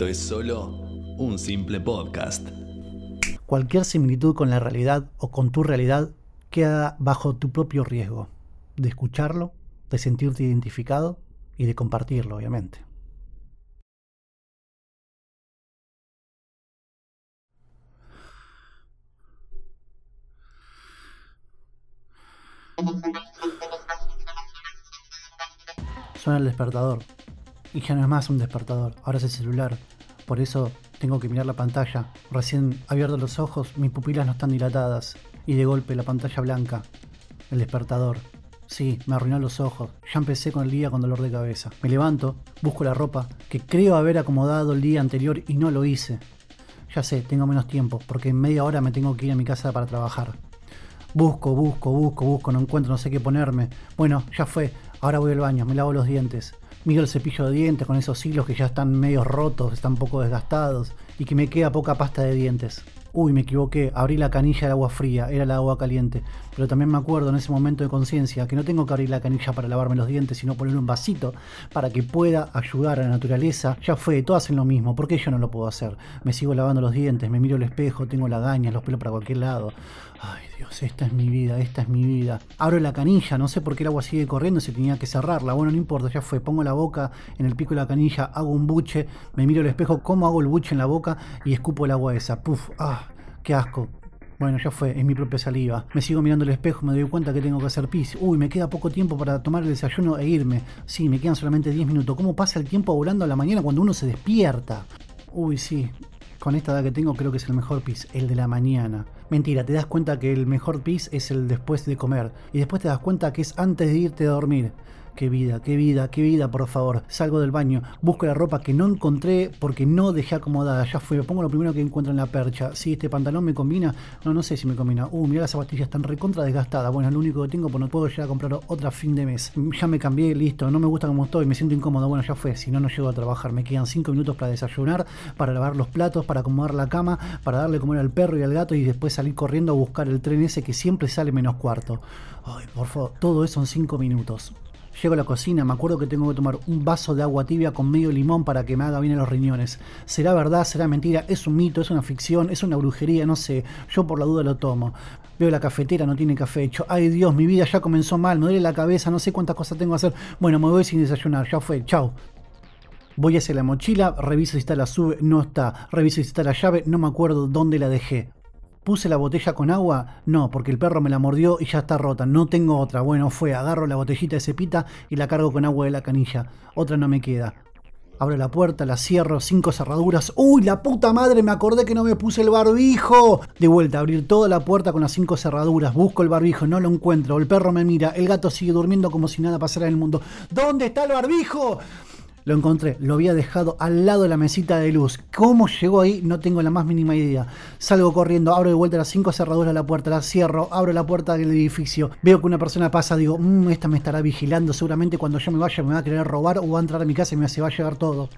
esto es solo un simple podcast. Cualquier similitud con la realidad o con tu realidad queda bajo tu propio riesgo de escucharlo, de sentirte identificado y de compartirlo, obviamente. Suena el despertador. Y ya no es más un despertador, ahora es el celular. Por eso tengo que mirar la pantalla. Recién abierto los ojos, mis pupilas no están dilatadas. Y de golpe la pantalla blanca. El despertador. Sí, me arruinó los ojos. Ya empecé con el día con dolor de cabeza. Me levanto, busco la ropa, que creo haber acomodado el día anterior y no lo hice. Ya sé, tengo menos tiempo, porque en media hora me tengo que ir a mi casa para trabajar. Busco, busco, busco, busco, no encuentro, no sé qué ponerme. Bueno, ya fue. Ahora voy al baño, me lavo los dientes. Miro el cepillo de dientes con esos hilos que ya están medio rotos, están poco desgastados y que me queda poca pasta de dientes. Uy, me equivoqué, abrí la canilla del agua fría, era el agua caliente. Pero también me acuerdo en ese momento de conciencia que no tengo que abrir la canilla para lavarme los dientes, sino poner un vasito para que pueda ayudar a la naturaleza. Ya fue, todos hacen lo mismo, ¿por qué yo no lo puedo hacer? Me sigo lavando los dientes, me miro el espejo, tengo lagañas, los pelos para cualquier lado. Ay Dios, esta es mi vida, esta es mi vida. Abro la canilla, no sé por qué el agua sigue corriendo, si tenía que cerrarla. Bueno, no importa, ya fue. Pongo la boca en el pico de la canilla, hago un buche, me miro el espejo, cómo hago el buche en la boca y escupo el agua esa. Puf, ah, qué asco. Bueno, ya fue, es mi propia saliva. Me sigo mirando el espejo, me doy cuenta que tengo que hacer pis. Uy, me queda poco tiempo para tomar el desayuno e irme. Sí, me quedan solamente 10 minutos. ¿Cómo pasa el tiempo volando a la mañana cuando uno se despierta? Uy, sí, con esta edad que tengo creo que es el mejor pis, el de la mañana. Mentira, te das cuenta que el mejor pis es el después de comer. Y después te das cuenta que es antes de irte a dormir. Qué vida, qué vida, qué vida, por favor. Salgo del baño, busco la ropa que no encontré porque no dejé acomodada. Ya fue, me pongo lo primero que encuentro en la percha. Si este pantalón me combina, no, no sé si me combina. Uh, mira las zapatillas están recontra desgastadas. Bueno, es lo único que tengo, pues no puedo llegar a comprar otra fin de mes. Ya me cambié, listo, no me gusta como estoy, me siento incómodo. Bueno, ya fue, si no, no llego a trabajar. Me quedan 5 minutos para desayunar, para lavar los platos, para acomodar la cama, para darle comer al perro y al gato y después salir corriendo a buscar el tren ese que siempre sale menos cuarto. Ay, por favor, todo eso en 5 minutos. Llego a la cocina, me acuerdo que tengo que tomar un vaso de agua tibia con medio limón para que me haga bien en los riñones. ¿Será verdad? ¿Será mentira? ¿Es un mito? ¿Es una ficción? ¿Es una brujería? No sé. Yo por la duda lo tomo. Veo la cafetera, no tiene café hecho. Ay Dios, mi vida ya comenzó mal, me duele la cabeza, no sé cuántas cosas tengo que hacer. Bueno, me voy sin desayunar, ya fue, chao. Voy hacia la mochila, reviso si está la sube, no está. Reviso si está la llave, no me acuerdo dónde la dejé. ¿Puse la botella con agua? No, porque el perro me la mordió y ya está rota. No tengo otra. Bueno, fue, agarro la botellita de cepita y la cargo con agua de la canilla. Otra no me queda. Abro la puerta, la cierro, cinco cerraduras. ¡Uy, la puta madre! Me acordé que no me puse el barbijo. De vuelta, abrir toda la puerta con las cinco cerraduras. Busco el barbijo, no lo encuentro. El perro me mira, el gato sigue durmiendo como si nada pasara en el mundo. ¿Dónde está el barbijo? Lo encontré, lo había dejado al lado de la mesita de luz. ¿Cómo llegó ahí? No tengo la más mínima idea. Salgo corriendo, abro de vuelta las cinco cerraduras de la puerta, la cierro, abro la puerta del edificio. Veo que una persona pasa, digo, mmm, esta me estará vigilando. Seguramente cuando yo me vaya me va a querer robar o va a entrar a mi casa y me se va a llegar todo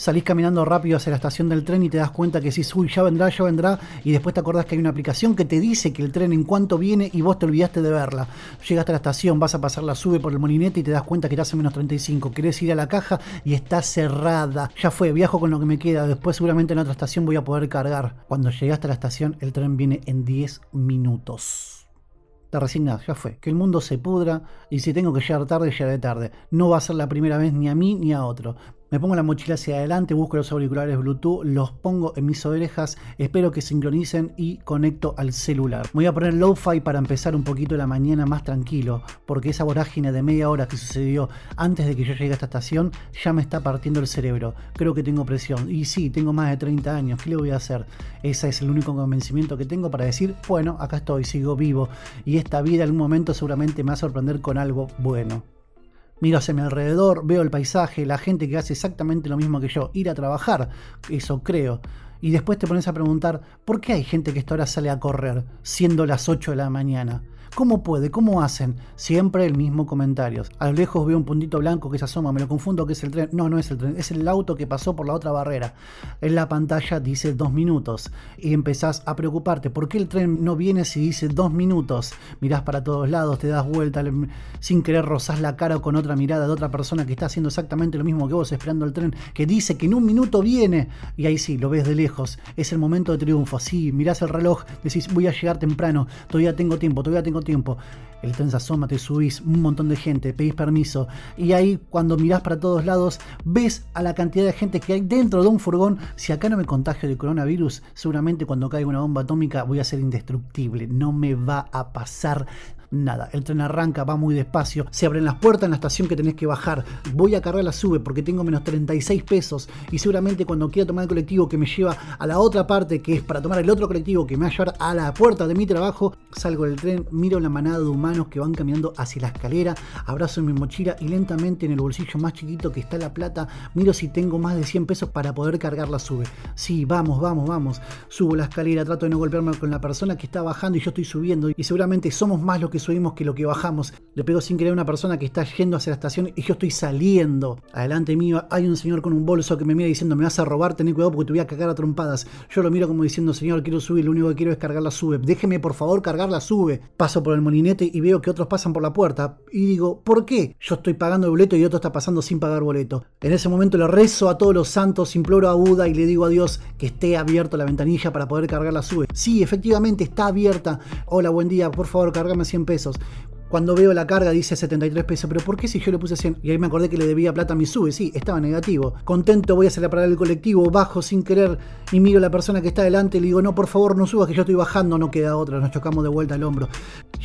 salís caminando rápido hacia la estación del tren y te das cuenta que sí, uy, ya vendrá, ya vendrá, y después te acordás que hay una aplicación que te dice que el tren en cuanto viene y vos te olvidaste de verla. Llegaste a la estación, vas a pasar la sube por el molinete y te das cuenta que estás en menos 35. Querés ir a la caja y está cerrada. Ya fue, viajo con lo que me queda, después seguramente en otra estación voy a poder cargar. Cuando llegaste a la estación, el tren viene en 10 minutos te resignás, ya fue. Que el mundo se pudra y si tengo que llegar tarde, llegaré tarde. No va a ser la primera vez ni a mí ni a otro. Me pongo la mochila hacia adelante, busco los auriculares Bluetooth, los pongo en mis orejas, espero que sincronicen y conecto al celular. voy a poner lo-fi para empezar un poquito la mañana más tranquilo, porque esa vorágine de media hora que sucedió antes de que yo llegue a esta estación ya me está partiendo el cerebro. Creo que tengo presión. Y sí, tengo más de 30 años, ¿qué le voy a hacer? Ese es el único convencimiento que tengo para decir, bueno, acá estoy, sigo vivo. Y esta vida en algún momento seguramente me va a sorprender con algo bueno. Miro hacia mi alrededor, veo el paisaje, la gente que hace exactamente lo mismo que yo, ir a trabajar, eso creo. Y después te pones a preguntar, ¿por qué hay gente que esta hora sale a correr, siendo las 8 de la mañana? ¿Cómo puede? ¿Cómo hacen? Siempre el mismo comentario. A lo lejos veo un puntito blanco que se asoma, me lo confundo que es el tren. No, no es el tren, es el auto que pasó por la otra barrera. En la pantalla dice dos minutos y empezás a preocuparte. ¿Por qué el tren no viene si dice dos minutos? Mirás para todos lados, te das vuelta, sin querer rozás la cara con otra mirada de otra persona que está haciendo exactamente lo mismo que vos, esperando el tren, que dice que en un minuto viene. Y ahí sí, lo ves de lejos. Es el momento de triunfo. Sí, mirás el reloj, decís, voy a llegar temprano, todavía tengo tiempo, todavía tengo tiempo. El tren se asoma, te subís, un montón de gente, pedís permiso. Y ahí, cuando mirás para todos lados, ves a la cantidad de gente que hay dentro de un furgón. Si acá no me contagio de coronavirus, seguramente cuando caiga una bomba atómica voy a ser indestructible. No me va a pasar nada. El tren arranca, va muy despacio, se abren las puertas en la estación que tenés que bajar. Voy a cargar la sube porque tengo menos 36 pesos y seguramente cuando quiera tomar el colectivo que me lleva a la otra parte, que es para tomar el otro colectivo que me va a llevar a la puerta de mi trabajo, salgo del tren, miro la manada de humanos que van caminando hacia la escalera, abrazo mi mochila y lentamente en el bolsillo más chiquito que está la plata, miro si tengo más de 100 pesos para poder cargar la sube. Sí, vamos, vamos, vamos. Subo la escalera, trato de no golpearme con la persona que está bajando y yo estoy subiendo y seguramente somos más los que subimos que lo que bajamos. Le pego sin querer a una persona que está yendo hacia la estación y yo estoy saliendo. Adelante mío hay un señor con un bolso que me mira diciendo me vas a robar, ten cuidado porque te voy a cagar a trompadas. Yo lo miro como diciendo, señor, quiero subir, lo único que quiero es cargar la sube. Déjeme por favor cargar la sube. Paso por el molinete y veo que otros pasan por la puerta. Y digo, ¿por qué? Yo estoy pagando el boleto y otro está pasando sin pagar boleto. En ese momento le rezo a todos los santos, imploro a Buda y le digo a Dios que esté abierto la ventanilla para poder cargar la sube. Sí, efectivamente está abierta. Hola, buen día, por favor, cargame 100 pesos. Cuando veo la carga dice 73 pesos, pero ¿por qué si yo le puse 100? Y ahí me acordé que le debía plata a mi sube, sí, estaba negativo. Contento voy a hacer la parada del colectivo, bajo sin querer y miro a la persona que está delante y le digo, no, por favor, no subas que yo estoy bajando, no queda otra, nos chocamos de vuelta al hombro.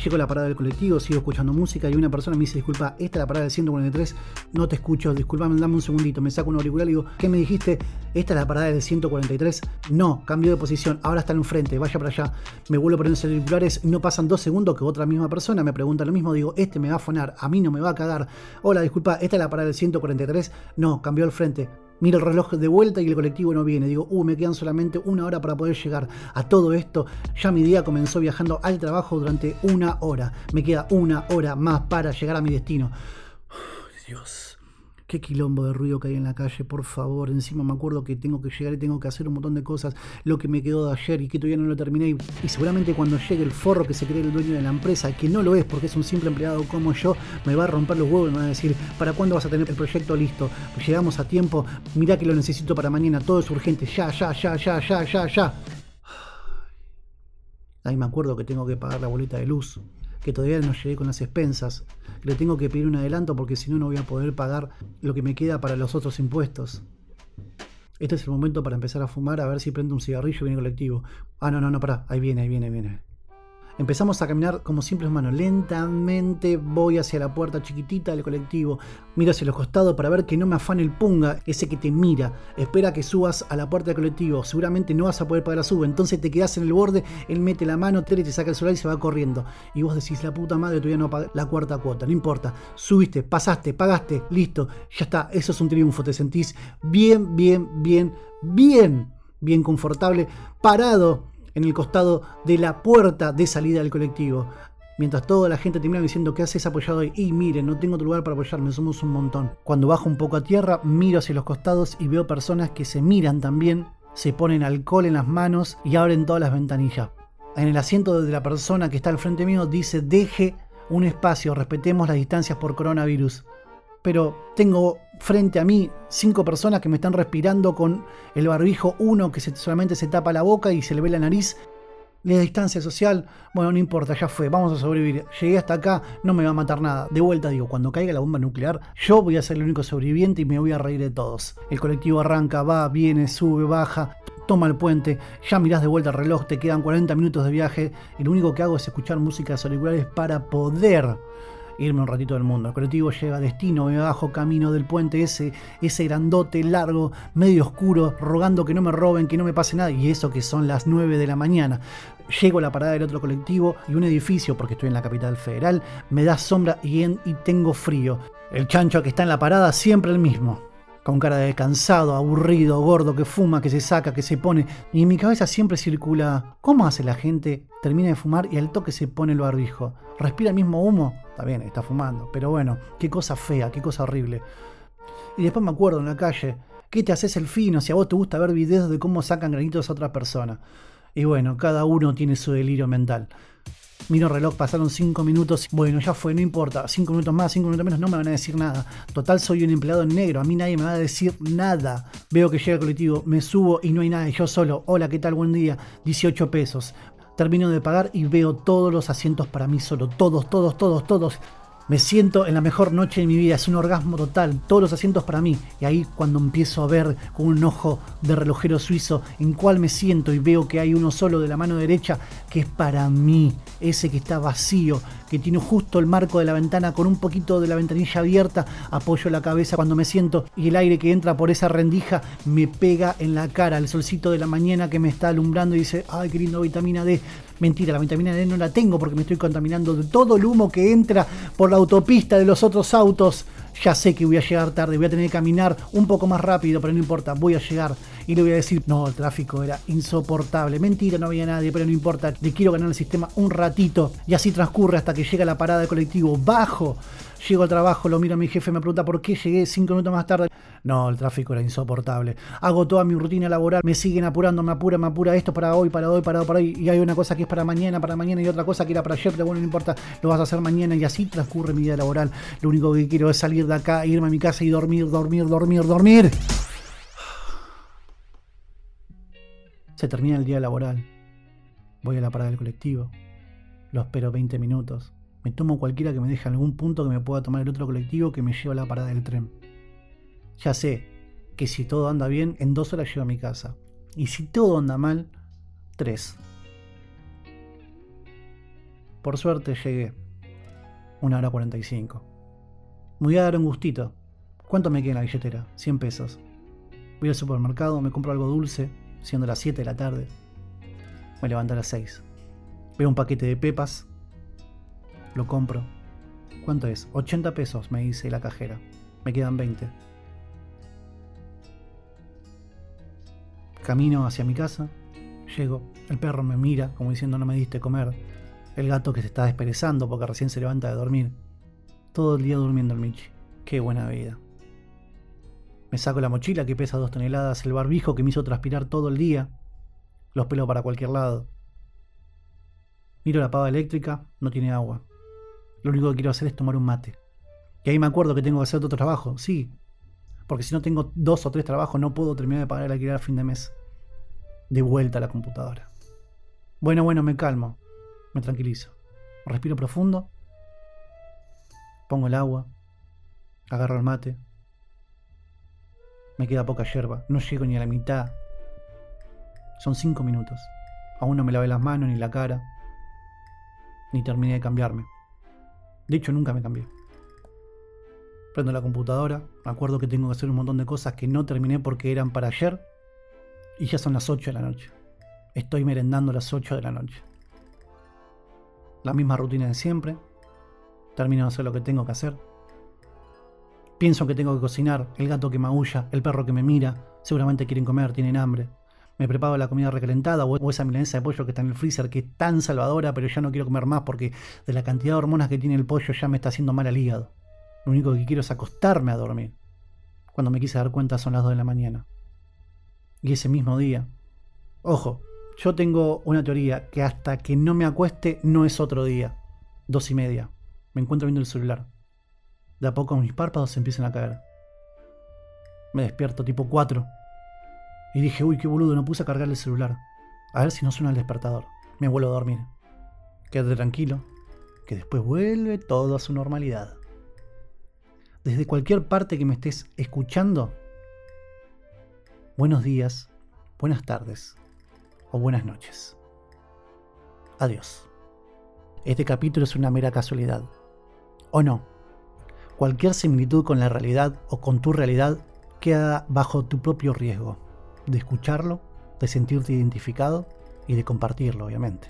Llego a la parada del colectivo, sigo escuchando música y una persona me dice, disculpa, esta es la parada del 143, no te escucho, disculpame, dame un segundito, me saco un auricular y digo, ¿qué me dijiste? Esta es la parada del 143, no, cambio de posición, ahora está enfrente, vaya para allá, me vuelvo a poner los auriculares, no pasan dos segundos que otra misma persona me pregunta lo mismo, digo, este me va a fonar, a mí no me va a cagar. Hola, disculpa, esta es la parada del 143. No, cambió el frente. Miro el reloj de vuelta y el colectivo no viene. Digo, uh, me quedan solamente una hora para poder llegar a todo esto. Ya mi día comenzó viajando al trabajo durante una hora. Me queda una hora más para llegar a mi destino. Dios. Qué quilombo de ruido que hay en la calle, por favor. Encima me acuerdo que tengo que llegar y tengo que hacer un montón de cosas. Lo que me quedó de ayer y que todavía no lo terminé. Y, seguramente cuando llegue el forro que se cree el dueño de la empresa, que no lo es porque es un simple empleado como yo, me va a romper los huevos y me va a decir, ¿para cuándo vas a tener el proyecto listo? Pues llegamos a tiempo, mirá que lo necesito para mañana, todo es urgente, ya, ya, ya, ya, ya, ya, ya. Ahí me acuerdo que tengo que pagar la boleta de luz que todavía no llegué con las expensas. Le tengo que pedir un adelanto porque si no, no voy a poder pagar lo que me queda para los otros impuestos. Este es el momento para empezar a fumar, a ver si prendo un cigarrillo y viene colectivo. Ah, no, no, no, pará. Ahí viene, ahí viene, ahí viene. Empezamos a caminar como simples manos. Lentamente voy hacia la puerta chiquitita del colectivo. Miro hacia los costados para ver que no me afane el punga, ese que te mira. Espera que subas a la puerta del colectivo. Seguramente no vas a poder pagar la suba. Entonces te quedas en el borde, él mete la mano, te, te saca el celular y se va corriendo. Y vos decís, la puta madre, todavía no pagué la cuarta cuota. No importa. Subiste, pasaste, pagaste, listo. Ya está. Eso es un triunfo. Te sentís bien, bien, bien, bien, bien confortable, parado en el costado de la puerta de salida del colectivo. Mientras toda la gente termina diciendo ¿qué haces apoyado ahí? Y miren, no tengo otro lugar para apoyarme, somos un montón. Cuando bajo un poco a tierra, miro hacia los costados y veo personas que se miran también, se ponen alcohol en las manos y abren todas las ventanillas. En el asiento de la persona que está al frente mío dice deje un espacio, respetemos las distancias por coronavirus pero tengo frente a mí cinco personas que me están respirando con el barbijo, uno que solamente se tapa la boca y se le ve la nariz. La distancia social, bueno, no importa, ya fue, vamos a sobrevivir. Llegué hasta acá, no me va a matar nada. De vuelta digo, cuando caiga la bomba nuclear, yo voy a ser el único sobreviviente y me voy a reír de todos. El colectivo arranca, va, viene, sube, baja, toma el puente, ya mirás de vuelta el reloj, te quedan 40 minutos de viaje y lo único que hago es escuchar música auriculares para poder irme un ratito del mundo. El colectivo llega a destino, me bajo camino del puente ese, ese grandote, largo, medio oscuro, rogando que no me roben, que no me pase nada, y eso que son las 9 de la mañana. Llego a la parada del otro colectivo y un edificio, porque estoy en la capital federal, me da sombra y, y tengo frío. El chancho que está en la parada siempre el mismo con cara de cansado, aburrido, gordo, que fuma, que se saca, que se pone. Y en mi cabeza siempre circula, ¿cómo hace la gente? Termina de fumar y al toque se pone el barbijo. ¿Respira el mismo humo? Está bien, está fumando, pero bueno, qué cosa fea, qué cosa horrible. Y después me acuerdo en la calle, ¿qué te haces el fino si a vos te gusta ver videos de cómo sacan granitos a otras personas? Y bueno, cada uno tiene su delirio mental. Miro el reloj, pasaron 5 minutos. Bueno, ya fue, no importa. 5 minutos más, 5 minutos menos, no me van a decir nada. Total, soy un empleado en negro. A mí nadie me va a decir nada. Veo que llega el colectivo, me subo y no hay nada. yo solo, hola, ¿qué tal? Buen día. 18 pesos. Termino de pagar y veo todos los asientos para mí solo. Todos, todos, todos, todos. Me siento en la mejor noche de mi vida, es un orgasmo total, todos los asientos para mí. Y ahí cuando empiezo a ver con un ojo de relojero suizo en cuál me siento y veo que hay uno solo de la mano derecha que es para mí, ese que está vacío, que tiene justo el marco de la ventana con un poquito de la ventanilla abierta, apoyo la cabeza cuando me siento y el aire que entra por esa rendija me pega en la cara, el solcito de la mañana que me está alumbrando y dice, ay, qué lindo vitamina D. Mentira, la vitamina D no la tengo porque me estoy contaminando de todo el humo que entra por la autopista de los otros autos. Ya sé que voy a llegar tarde, voy a tener que caminar un poco más rápido, pero no importa, voy a llegar. Y le voy a decir, no, el tráfico era insoportable. Mentira, no había nadie, pero no importa, le quiero ganar el sistema un ratito. Y así transcurre hasta que llega la parada de colectivo. Bajo, llego al trabajo, lo miro a mi jefe, me pregunta por qué llegué cinco minutos más tarde. No, el tráfico era insoportable. Hago toda mi rutina laboral, me siguen apurando, me apura, me apura esto para hoy, para hoy, para hoy, para hoy. Y hay una cosa que es para mañana, para mañana y otra cosa que era para ayer, pero bueno, no importa, lo vas a hacer mañana y así transcurre mi vida laboral. Lo único que quiero es salir de acá, irme a mi casa y dormir, dormir, dormir, dormir. Se termina el día laboral. Voy a la parada del colectivo. Lo espero 20 minutos. Me tomo cualquiera que me deje algún punto que me pueda tomar el otro colectivo que me lleva a la parada del tren. Ya sé que si todo anda bien, en dos horas llego a mi casa. Y si todo anda mal, tres. Por suerte llegué. Una hora 45. Me voy a dar un gustito. ¿Cuánto me queda en la billetera? 100 pesos. Voy al supermercado, me compro algo dulce, siendo las 7 de la tarde. Me levanto a las 6. Veo un paquete de pepas. Lo compro. ¿Cuánto es? 80 pesos, me dice la cajera. Me quedan 20. Camino hacia mi casa. Llego. El perro me mira como diciendo no me diste comer. El gato que se está desperezando porque recién se levanta de dormir. Todo el día durmiendo el Michi. Qué buena vida. Me saco la mochila que pesa dos toneladas, el barbijo que me hizo transpirar todo el día, los pelos para cualquier lado. Miro la pava eléctrica, no tiene agua. Lo único que quiero hacer es tomar un mate. Y ahí me acuerdo que tengo que hacer otro trabajo, sí. Porque si no tengo dos o tres trabajos no puedo terminar de pagar el alquiler a fin de mes. De vuelta a la computadora. Bueno, bueno, me calmo. Me tranquilizo. Respiro profundo. Pongo el agua. Agarro el mate. Me queda poca yerba, no llego ni a la mitad. Son cinco minutos. Aún no me lavé las manos ni la cara. Ni terminé de cambiarme. De hecho, nunca me cambié. Prendo la computadora, me acuerdo que tengo que hacer un montón de cosas que no terminé porque eran para ayer. Y ya son las 8 de la noche. Estoy merendando las 8 de la noche. La misma rutina de siempre. Termino de hacer lo que tengo que hacer. Pienso que tengo que cocinar, el gato que maulla, el perro que me mira, seguramente quieren comer, tienen hambre. Me preparo la comida recalentada o esa milanesa de pollo que está en el freezer que es tan salvadora, pero ya no quiero comer más porque de la cantidad de hormonas que tiene el pollo ya me está haciendo mal al hígado. Lo único que quiero es acostarme a dormir. Cuando me quise dar cuenta son las 2 de la mañana. Y ese mismo día. Ojo, yo tengo una teoría que hasta que no me acueste no es otro día. Dos y media. Me encuentro viendo el celular. De a poco mis párpados se empiezan a caer. Me despierto tipo 4. Y dije, uy, qué boludo, no puse a cargar el celular. A ver si no suena el despertador. Me vuelvo a dormir. Quédate tranquilo, que después vuelve todo a su normalidad. Desde cualquier parte que me estés escuchando, buenos días, buenas tardes o buenas noches. Adiós. Este capítulo es una mera casualidad. ¿O no? Cualquier similitud con la realidad o con tu realidad queda bajo tu propio riesgo de escucharlo, de sentirte identificado y de compartirlo, obviamente.